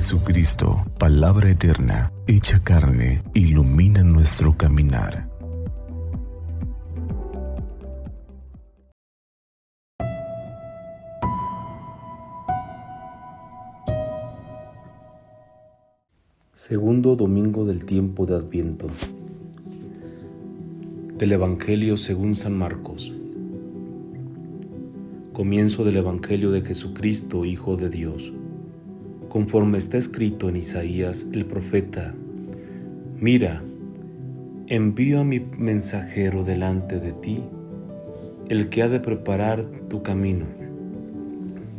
Jesucristo, palabra eterna, hecha carne, ilumina nuestro caminar. Segundo domingo del tiempo de Adviento. Del Evangelio según San Marcos. Comienzo del Evangelio de Jesucristo, Hijo de Dios conforme está escrito en Isaías el profeta, mira, envío a mi mensajero delante de ti, el que ha de preparar tu camino,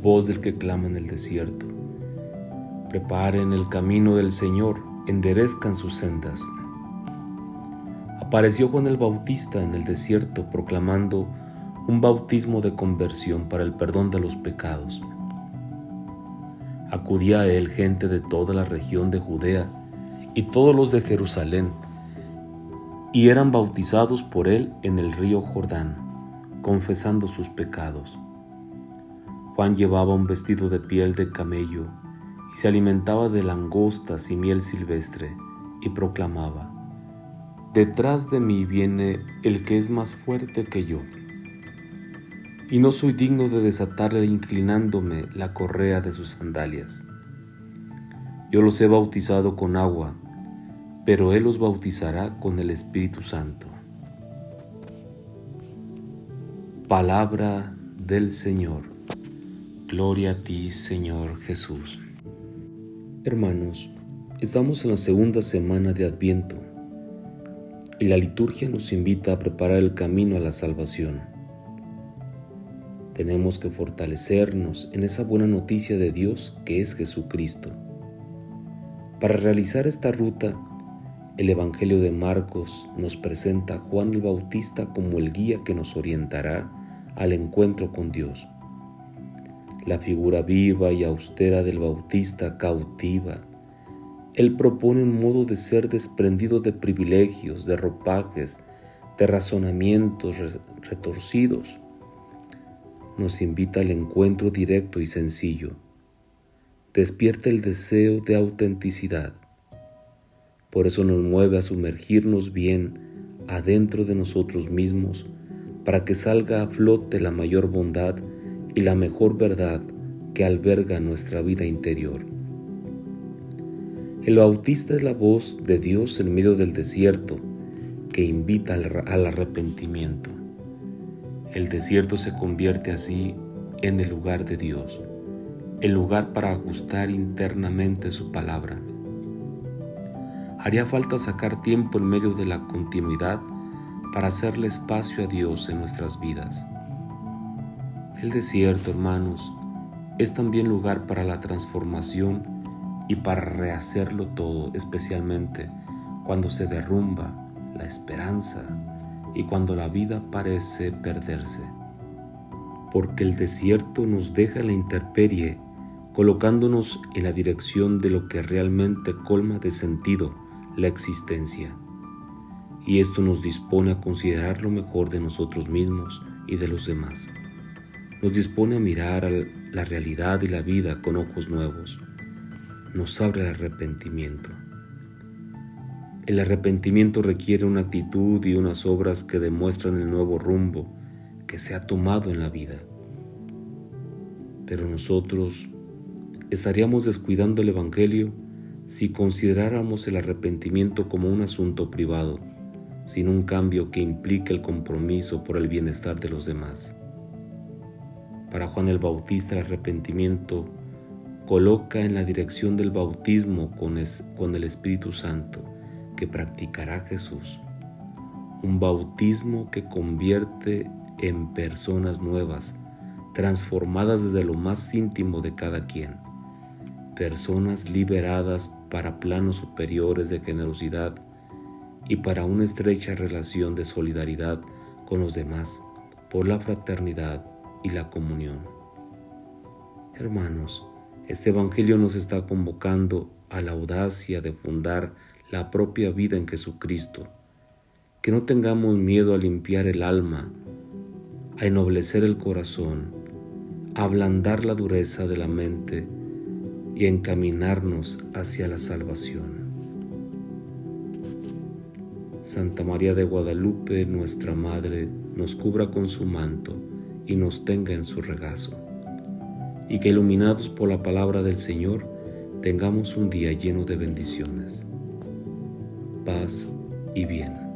voz del que clama en el desierto. Preparen el camino del Señor, enderezcan sus sendas. Apareció Juan el Bautista en el desierto proclamando un bautismo de conversión para el perdón de los pecados. Acudía a él gente de toda la región de Judea y todos los de Jerusalén, y eran bautizados por él en el río Jordán, confesando sus pecados. Juan llevaba un vestido de piel de camello y se alimentaba de langostas y miel silvestre, y proclamaba, Detrás de mí viene el que es más fuerte que yo y no soy digno de desatarle inclinándome la correa de sus sandalias. Yo los he bautizado con agua, pero Él los bautizará con el Espíritu Santo. Palabra del Señor. Gloria a ti, Señor Jesús. Hermanos, estamos en la segunda semana de Adviento y la liturgia nos invita a preparar el camino a la salvación. Tenemos que fortalecernos en esa buena noticia de Dios que es Jesucristo. Para realizar esta ruta, el Evangelio de Marcos nos presenta a Juan el Bautista como el guía que nos orientará al encuentro con Dios. La figura viva y austera del Bautista cautiva. Él propone un modo de ser desprendido de privilegios, de ropajes, de razonamientos retorcidos nos invita al encuentro directo y sencillo. Despierta el deseo de autenticidad. Por eso nos mueve a sumergirnos bien adentro de nosotros mismos para que salga a flote la mayor bondad y la mejor verdad que alberga nuestra vida interior. El bautista es la voz de Dios en medio del desierto que invita al arrepentimiento. El desierto se convierte así en el lugar de Dios, el lugar para ajustar internamente su palabra. Haría falta sacar tiempo en medio de la continuidad para hacerle espacio a Dios en nuestras vidas. El desierto, hermanos, es también lugar para la transformación y para rehacerlo todo, especialmente cuando se derrumba la esperanza, y cuando la vida parece perderse. Porque el desierto nos deja la intemperie, colocándonos en la dirección de lo que realmente colma de sentido la existencia. Y esto nos dispone a considerar lo mejor de nosotros mismos y de los demás. Nos dispone a mirar a la realidad y la vida con ojos nuevos. Nos abre el arrepentimiento. El arrepentimiento requiere una actitud y unas obras que demuestran el nuevo rumbo que se ha tomado en la vida. Pero nosotros estaríamos descuidando el Evangelio si consideráramos el arrepentimiento como un asunto privado, sin un cambio que implique el compromiso por el bienestar de los demás. Para Juan el Bautista el arrepentimiento coloca en la dirección del bautismo con, el Espíritu Santo que practicará Jesús, un bautismo que convierte en personas nuevas, transformadas desde lo más íntimo de cada quien, personas liberadas para planos superiores de generosidad y para una estrecha relación de solidaridad con los demás por la fraternidad y la comunión. Hermanos, este Evangelio nos está convocando a la audacia de fundar la propia vida en Jesucristo, que no tengamos miedo a limpiar el alma, a ennoblecer el corazón, a ablandar la dureza de la mente y encaminarnos hacia la salvación. Santa María de Guadalupe, nuestra Madre, nos cubra con su manto y nos tenga en su regazo, y que iluminados por la palabra del Señor, tengamos un día lleno de bendiciones, paz y bien.